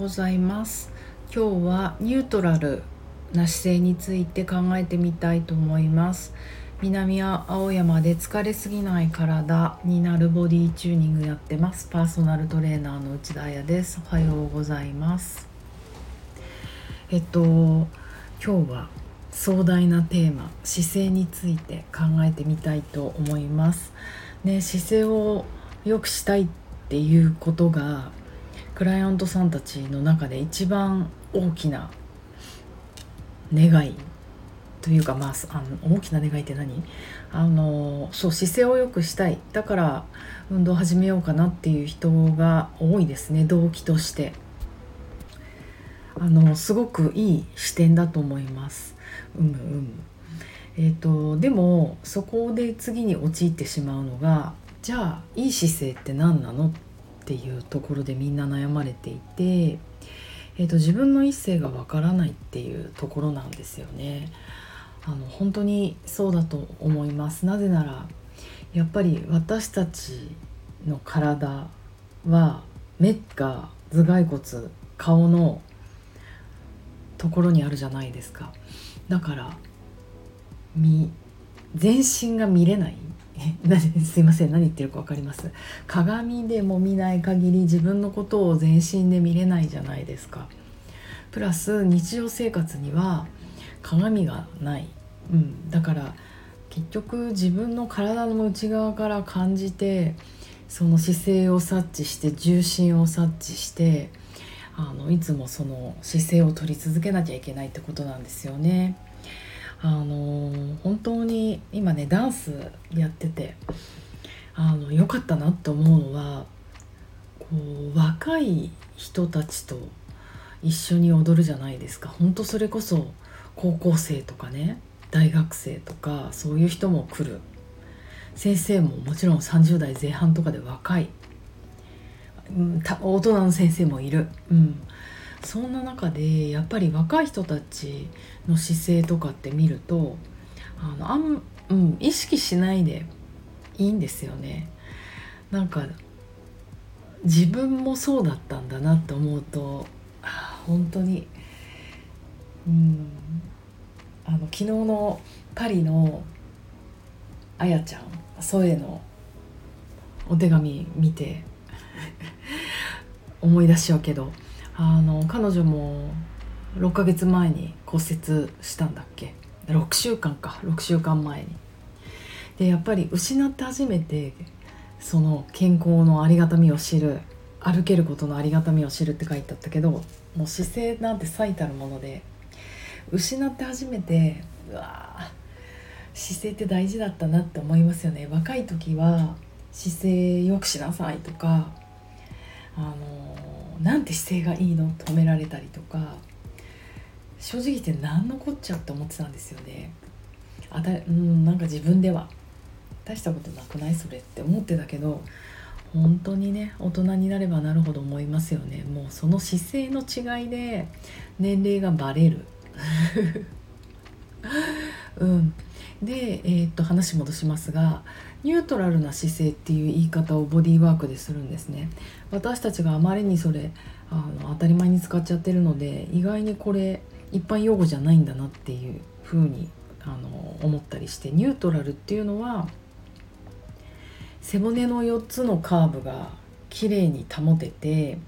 ございます。今日はニュートラルな姿勢について考えてみたいと思います。南青山で疲れすぎない体になるボディチューニングやってます。パーソナルトレーナーの内田彩です。おはようございます。えっと今日は壮大なテーマ姿勢について考えてみたいと思います。ね姿勢を良くしたいっていうことがクライアントさんたちの中で一番大きな願いというかまああの大きな願いって何？あのそう姿勢を良くしたい。だから運動を始めようかなっていう人が多いですね。動機として。あのすごくいい視点だと思います。うむうむえーと、でもそこで次に陥ってしまうのがじゃあいい姿勢って何なの？っっていうところでみんな悩まれていて、えーと、自分の一性がわからないっていうところなんですよね。あの本当にそうだと思います。なぜならやっぱり私たちの体は目が頭蓋骨顔のところにあるじゃないですか。だから全身が見れない。すいません何言ってるか分かります？鏡でも見ない限り自分のことを全身で見れないじゃないですか。プラス日常生活には鏡がない、うん、だから結局自分の体の内側から感じてその姿勢を察知して重心を察知してあのいつもその姿勢を取り続けなきゃいけないってことなんですよね。あの本当に今ねダンスやっててあの良かったなって思うのはこう若い人たちと一緒に踊るじゃないですか。本当それこそ高校生とかね大学生とかそういう人も来る。先生ももちろん30代前半とかで若い、うん、大人の先生もいる、うん、そんな中でやっぱり若い人たちの姿勢とかって見るとあのあん、うん、意識しないでいいんですよね。なんか自分もそうだったんだなって思うと本当にうんあの昨日のパリのあやちゃんソエのお手紙見て思い出しちゃうけどあの彼女も6ヶ月前に骨折したんだっけ？6週間か。6週間前に。でやっぱり失って初めてその健康のありがたみを知る歩けることのありがたみを知るって書いてあったけどもう姿勢なんて最たるもので失って初めてうわ姿勢って大事だったなって思いますよね。若い時は姿勢よくしなさいとかあのなんて姿勢がいいの？って褒められたりとか。正直言って何のこっちゃって思ってたんですよね。あたうんなんか自分では。大したことなくないそれって思ってたけど本当にね大人になればなるほど思いますよね。もうその姿勢の違いで年齢がバレる。うん。で、えー、っと話戻しますがニュートラルな姿勢っていう言い方をボディーワークでするんですね。私たちがあまりにそれあの当たり前に使っちゃってるので意外にこれ一般用語じゃないんだなっていうふうにあの思ったりしてニュートラルっていうのは背骨の4つのカーブがきれいに保てて、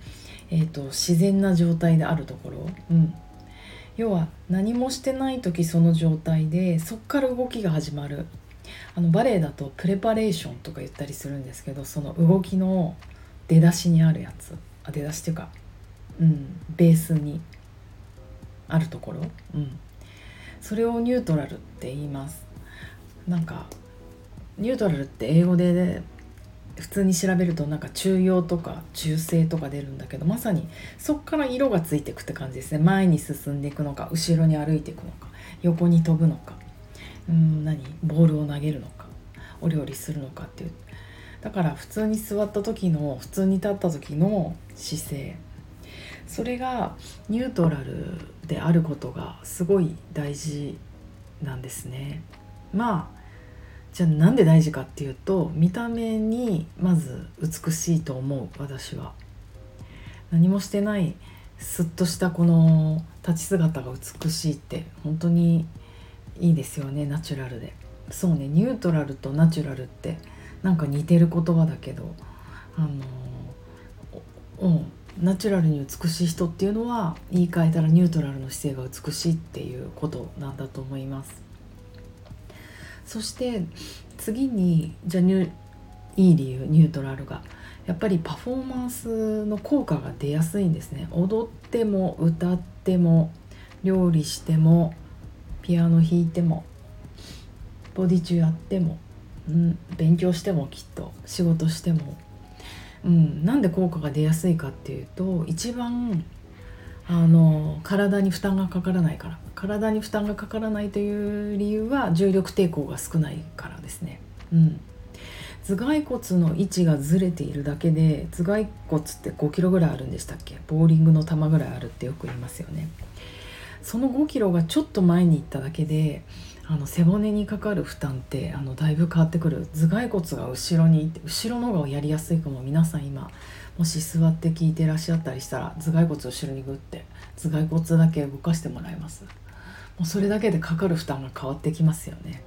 えーと、自然な状態であるところ、うん、要は何もしてない時その状態でそっから動きが始まる。あのバレエだとプレパレーションとか言ったりするんですけどその動きの出だしにあるやつ。あ出だしっていうかうんベースにあるところ、うん、それをニュートラルって言います。なんかニュートラルって英語で、普通に調べるとなんか中庸とか中性とか出るんだけどまさにそっから色がついていくって感じですね。前に進んでいくのか後ろに歩いていくのか横に飛ぶのか。うん何？ボールを投げるのか。お料理するのかっていう。だから普通に座った時の普通に立った時の姿勢。それがニュートラルであることがすごい大事なんですね。まあじゃあなんで大事かっていうと見た目にまず美しいと思う私は。何もしてないすっとしたこの立ち姿が美しいって本当にいいですよねナチュラルで。そうねニュートラルとナチュラルってなんか似てる言葉だけどあのうんナチュラルに美しい人っていうのは言い換えたらニュートラルの姿勢が美しいっていうことなんだと思います。そして次にじゃあいい理由ニュートラルが。やっぱりパフォーマンスの効果が出やすいんですね。踊っても歌っても料理してもピアノ弾いてもボディ中やっても、うん、勉強してもきっと仕事しても、うん、なんで効果が出やすいかっていうと一番あの体に負担がかからないから。体に負担がかからないという理由は重力抵抗が少ないからですね。うん。頭蓋骨の位置がずれているだけで頭蓋骨って5キロぐらいあるんでしたっけ？ボーリングの球ぐらいあるってよく言いますよね。その5キロがちょっと前に行っただけであの背骨にかかる負担ってあのだいぶ変わってくる。頭蓋骨が後ろにいて後ろの方がやりやすいかも皆さん今もし座って聞いてらっしゃったりしたら頭蓋骨後ろにグッて頭蓋骨だけ動かしてもらいます？もうそれだけでかかる負担が変わってきますよね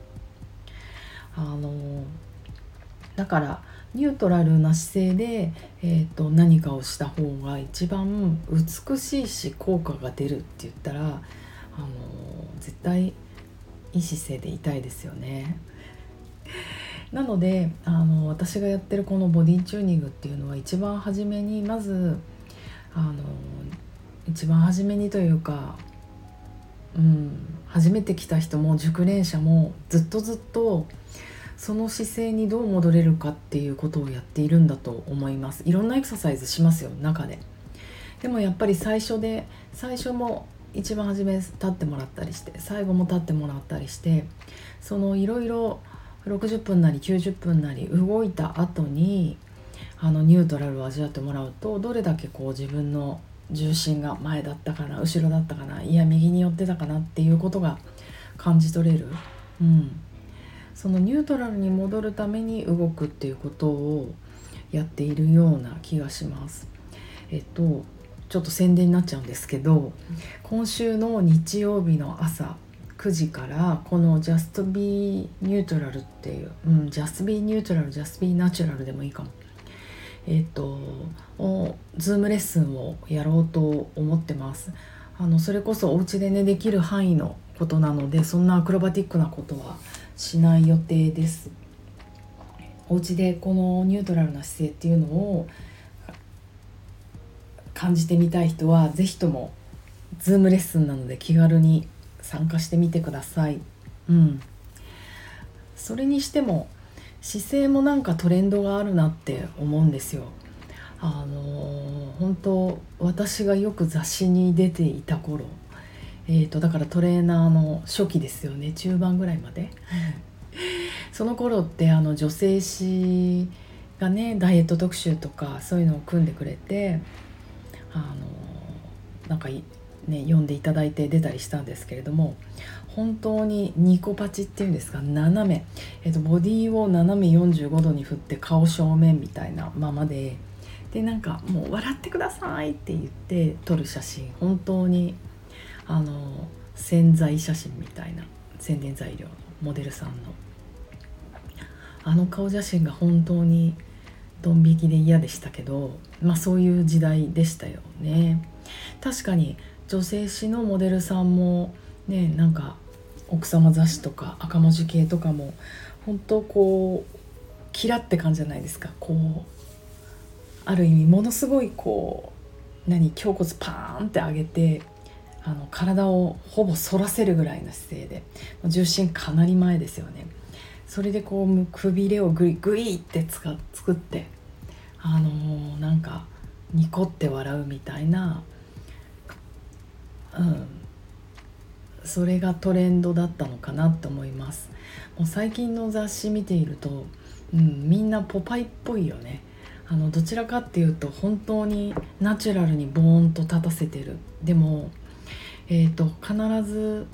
あのだからニュートラルな姿勢で、えーと、何かをした方が一番美しいし効果が出るって言ったら、あの絶対いい姿勢でいたいですよね。なのであの私がやってるこのボディチューニングっていうのは一番初めにまずあの一番初めにというか、うん、初めて来た人も熟練者もずっとずっとその姿勢にどう戻れるかっていうことをやっているんだと思います。いろんなエクササイズしますよ中で。でもやっぱり最初で最初も一番初め立ってもらったりして最後も立ってもらったりしてそのいろいろ60分なり90分なり動いた後にあのニュートラルを味わってもらうとどれだけこう自分の重心が前だったかな後ろだったかないや右に寄ってたかなっていうことが感じ取れる、うん、そのニュートラルに戻るために動くっていうことをやっているような気がします。えっとちょっと宣伝になっちゃうんですけど今週の日曜日の朝9時からこの Just Be Neutral っていう、うん、Just Be Neutral Just Be Natural でもいいかも。えっと Zoom レッスンをやろうと思ってます。あのそれこそお家でねできる範囲のことなのでそんなアクロバティックなことはしない予定です。お家でこのニュートラルな姿勢っていうのを感じてみたい人は是非とも Zoom レッスンなので気軽に参加してみてください。うん、それにしても姿勢もなんかトレンドがあるなって思うんですよ。あのー、本当私がよく雑誌に出ていた頃えーと、だからトレーナーの初期ですよね。中盤ぐらいまで。その頃ってあの女性誌がねダイエット特集とかそういうのを組んでくれてあのなんかね読んでいただいて出たりしたんですけれども本当にニコパチっていうんですか？斜め、えーと、ボディを斜め45度に振って顔正面みたいなままで。でなんかもう笑ってくださいって言って撮る写真。本当にあの宣材写真みたいな宣伝材料のモデルさんの。あの顔写真が本当にドン引きで嫌でしたけどまあそういう時代でしたよね。確かに女性誌のモデルさんもねなんか奥様雑誌とか赤文字系とかも本当こうキラって感じじゃないですか。こうある意味ものすごいこう何胸骨パーンって上げてあの体をほぼ反らせるぐらいの姿勢で重心かなり前ですよね。それでこうくびれをグイグイってつか作ってあのー、なんかニコって笑うみたいなうん。それがトレンドだったのかなって思います。もう最近の雑誌見ていると、うん、みんなポパイっぽいよね。あのどちらかっていうと本当にナチュラルにボーンと立たせてる。でもえーと、必ず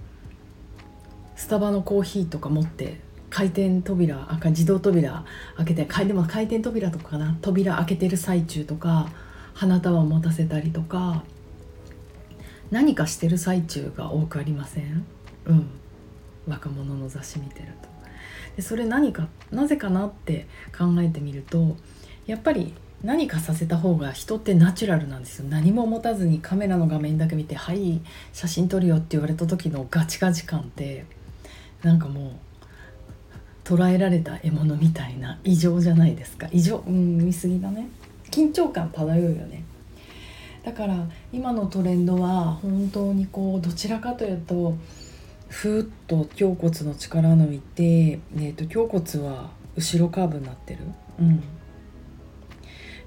スタバのコーヒーとか持って回転扉赤自動扉開けてでも回転扉とかかな。扉開けてる最中とか花束を持たせたりとか何かしてる最中が多くありません？うん。若者の雑誌見てると。でそれ何かなぜかなって考えてみるとやっぱり何かさせた方が人ってナチュラルなんですよ。何も持たずにカメラの画面だけ見て「はい写真撮るよ」って言われた時のガチガチ感ってなんかもう捉えられた獲物みたいな異常じゃないですか。異常うん見過ぎだね。緊張感漂うよね。だから今のトレンドは本当にこうどちらかというとふーっと胸骨の力抜いて、えーと、胸骨は後ろカーブになってる。うん、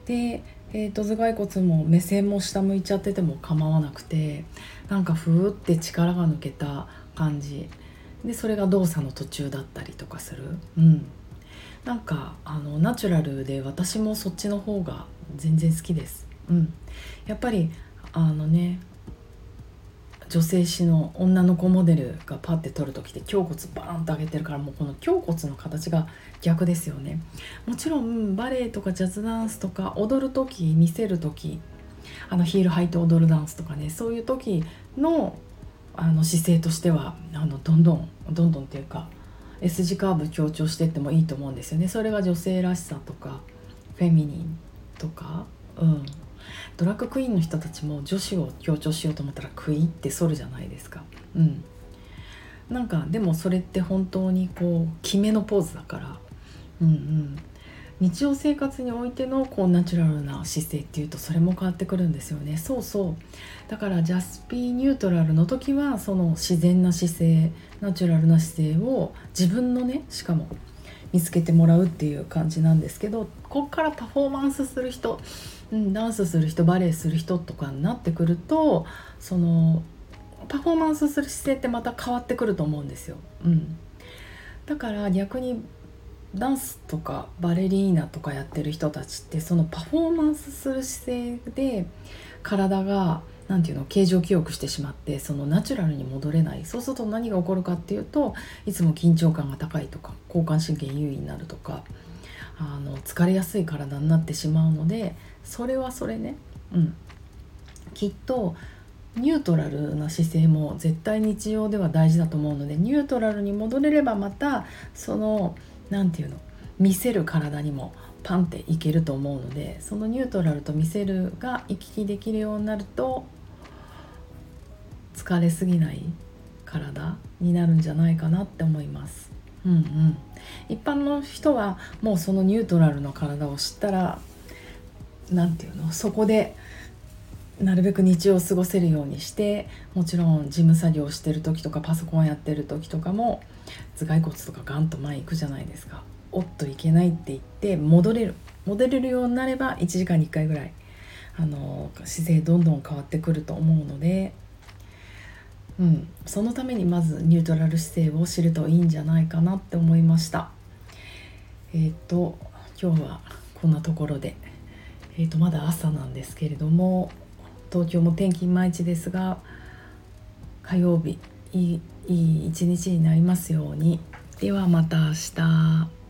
で、えーと、頭蓋骨も目線も下向いちゃってても構わなくてなんかふーって力が抜けた感じでそれが動作の途中だったりとかする。うんなんかあのナチュラルで私もそっちの方が全然好きです。うん、やっぱりあのね女性誌の女の子モデルがパッて撮る時って胸骨バーンと上げてるからもうこの胸骨の形が逆ですよね。もちろんバレエとかジャズダンスとか踊る時見せる時あのヒール履いて踊るダンスとかねそういう時のあの姿勢としてはあのどんどんどんどんっていうか S 字カーブ強調してってもいいと思うんですよね。それが女性らしさとかフェミニンとかうん。ドラッグクイーンの人たちも女子を強調しようと思ったらクイって反るじゃないですか。うん、なんかでもそれって本当にこう決めのポーズだから、うんうん、日常生活においてのこうナチュラルな姿勢っていうとそれも変わってくるんですよね。そうそう。だからジャスピーニュートラルの時はその自然な姿勢ナチュラルな姿勢を自分のねしかも見つけてもらうっていう感じなんですけどこっからパフォーマンスする人うん、ダンスする人バレエする人とかになってくるとそのパフォーマンスする姿勢ってまた変わってくると思うんですよ。うん、だから逆にダンスとかバレリーナとかやってる人たちってそのパフォーマンスする姿勢で体が何て言うの形状記憶してしまってそのナチュラルに戻れない。そうすると何が起こるかっていうといつも緊張感が高いとか交感神経優位になるとかあの疲れやすい体になってしまうのでそれはそれね、うん、きっとニュートラルな姿勢も絶対日常では大事だと思うのでニュートラルに戻れればまたその何て言うの見せる体にもパンっていけると思うのでそのニュートラルと見せるが行き来できるようになると疲れすぎない体になるんじゃないかなって思います。うんうん、一般の人はもうそのニュートラルの体を知ったら何て言うの？そこでなるべく日常を過ごせるようにしてもちろん事務作業してる時とかパソコンやってる時とかも頭蓋骨とかガンと前行くじゃないですか。おっといけないって言って戻れる戻れるようになれば1時間に1回ぐらいあの姿勢どんどん変わってくると思うので、うん、そのためにまずニュートラル姿勢を知るといいんじゃないかなって思いました。えっ、と今日はこんなところで。えー、とまだ朝なんですけれども東京も天気いまいちですが火曜日いいいい一日になりますようにではまた明日